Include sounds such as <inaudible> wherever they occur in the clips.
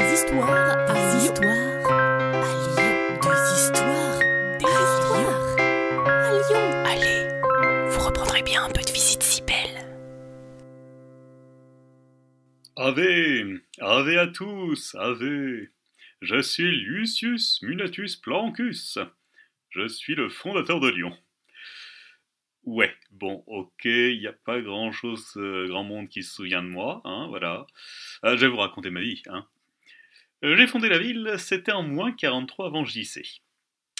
Des histoires à Des Lyon. histoires à Lyon. Des histoires Des histoires à Lyon. Allez, vous reprendrez bien un peu de visite si belle. Ave, ave à tous, ave. Je suis Lucius Munatus Plancus. Je suis le fondateur de Lyon. Ouais, bon, ok, il n'y a pas grand chose, euh, grand monde qui se souvient de moi, hein, voilà. Euh, je vais vous raconter ma vie, hein. Euh, J'ai fondé la ville, c'était en moins 43 avant JC.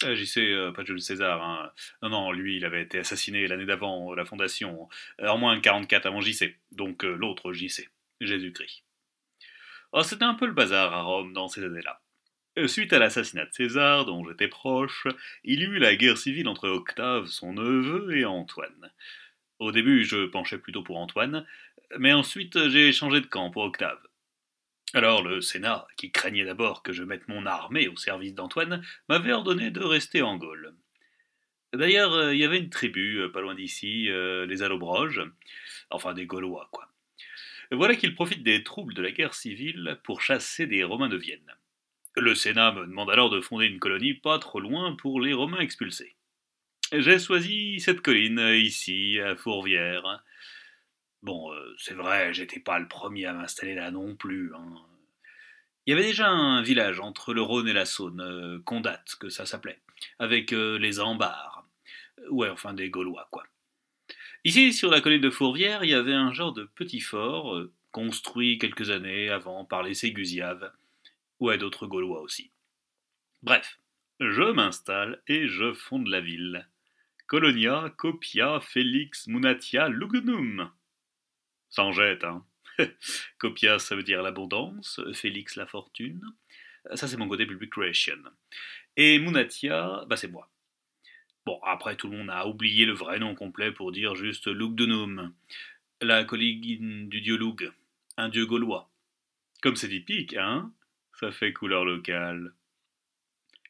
Euh, JC, euh, pas Jules César, hein. Non, non, lui, il avait été assassiné l'année d'avant, la fondation, en moins 44 avant JC, donc l'autre JC, Jésus-Christ. Oh, c'était un peu le bazar à Rome dans ces années-là. Suite à l'assassinat de César, dont j'étais proche, il y eut la guerre civile entre Octave, son neveu, et Antoine. Au début, je penchais plutôt pour Antoine, mais ensuite j'ai changé de camp pour Octave. Alors le Sénat, qui craignait d'abord que je mette mon armée au service d'Antoine, m'avait ordonné de rester en Gaule. D'ailleurs, euh, il y avait une tribu, euh, pas loin d'ici, euh, les Allobroges, enfin des Gaulois, quoi. Voilà qu'ils profitent des troubles de la guerre civile pour chasser des Romains de Vienne. Le Sénat me demande alors de fonder une colonie pas trop loin pour les Romains expulsés. J'ai choisi cette colline, ici, à Fourvière. Bon, euh, c'est vrai, j'étais pas le premier à m'installer là non plus. hein. Il y avait déjà un village entre le Rhône et la Saône, euh, Condat, que ça s'appelait, avec euh, les Ambars. Ouais, enfin des Gaulois, quoi. Ici, sur la colline de Fourvière, il y avait un genre de petit fort, euh, construit quelques années avant par les Ségusiaves, ouais, d'autres Gaulois aussi. Bref, je m'installe et je fonde la ville. Colonia, Copia, Félix, Munatia, Lugunum. Sans jette, hein. <laughs> Copia, ça veut dire l'abondance, Félix, la fortune. Ça, c'est mon côté public creation. Et Munatia, bah, c'est moi. Bon, après, tout le monde a oublié le vrai nom complet pour dire juste Lugdunum, la colline du dieu Lug, un dieu gaulois. Comme c'est typique, hein Ça fait couleur locale.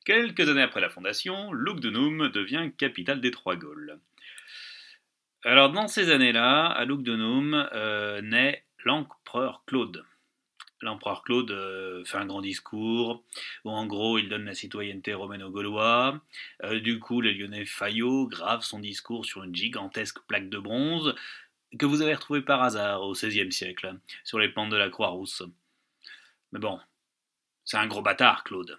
Quelques années après la fondation, Lugdunum devient capitale des Trois Gaules. Alors, dans ces années-là, à Lugdunum euh, naît l'empereur Claude. L'empereur Claude euh, fait un grand discours où, en gros, il donne la citoyenneté romaine aux Gaulois. Euh, du coup, les Lyonnais Fayot grave son discours sur une gigantesque plaque de bronze que vous avez retrouvée par hasard au XVIe siècle, sur les pentes de la Croix-Rousse. Mais bon, c'est un gros bâtard, Claude.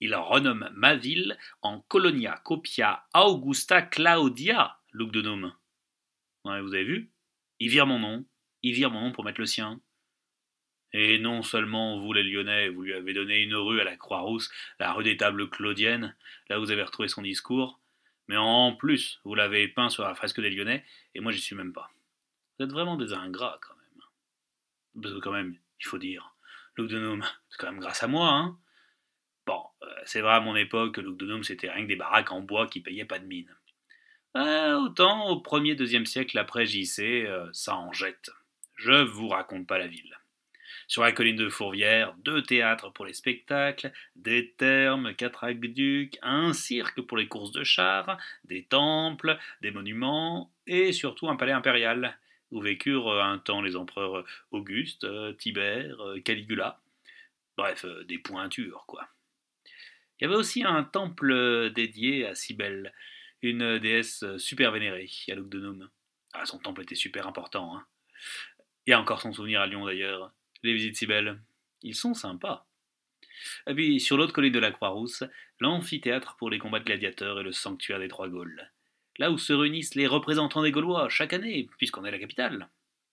Il renomme ma ville en Colonia Copia Augusta Claudia, Lugdunum. Vous avez vu? Il vire mon nom, il vire mon nom pour mettre le sien. Et non seulement vous, les Lyonnais, vous lui avez donné une rue à la Croix-Rousse, la rue des Tables Claudiennes, là où vous avez retrouvé son discours, mais en plus, vous l'avez peint sur la fresque des Lyonnais, et moi j'y suis même pas. Vous êtes vraiment des ingrats quand même. Parce que quand même, il faut dire, Lugdunum, c'est quand même grâce à moi, hein. Bon, euh, c'est vrai à mon époque que Lugdunum c'était rien que des baraques en bois qui payaient pas de mine. Euh, autant au 1er, 2 siècle après JC, euh, ça en jette. Je vous raconte pas la ville. Sur la colline de Fourvière, deux théâtres pour les spectacles, des thermes, quatre aqueducs, un cirque pour les courses de chars, des temples, des monuments, et surtout un palais impérial, où vécurent euh, un temps les empereurs Auguste, Tibère, Caligula. Bref, des pointures, quoi. Il y avait aussi un temple dédié à Cybèle, une déesse euh, super vénérée à Lugdunum. Ah, son temple était super important. Hein. Il encore son souvenir à Lyon d'ailleurs. Les visites Cybèle, ils sont sympas. Et puis, sur l'autre colline de la Croix-Rousse, l'amphithéâtre pour les combats de gladiateurs et le sanctuaire des Trois Gaules. Là où se réunissent les représentants des Gaulois chaque année, puisqu'on est la capitale.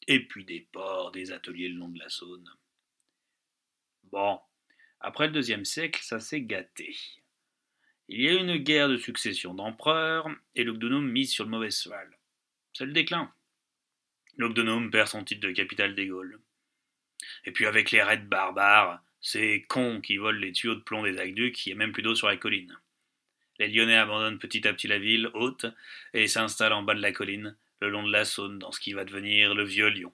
Et puis des ports, des ateliers le long de la Saône. Bon, après le deuxième siècle, ça s'est gâté. Il y a une guerre de succession d'empereurs, et Lugdunum mise sur le mauvais cheval. C'est le déclin. Lugdunum perd son titre de capitale des Gaules. Et puis avec les raids barbares, ces cons qui volent les tuyaux de plomb des aqueducs, qui est même plus d'eau sur la colline. Les Lyonnais abandonnent petit à petit la ville haute et s'installent en bas de la colline, le long de la Saône, dans ce qui va devenir le vieux Lyon.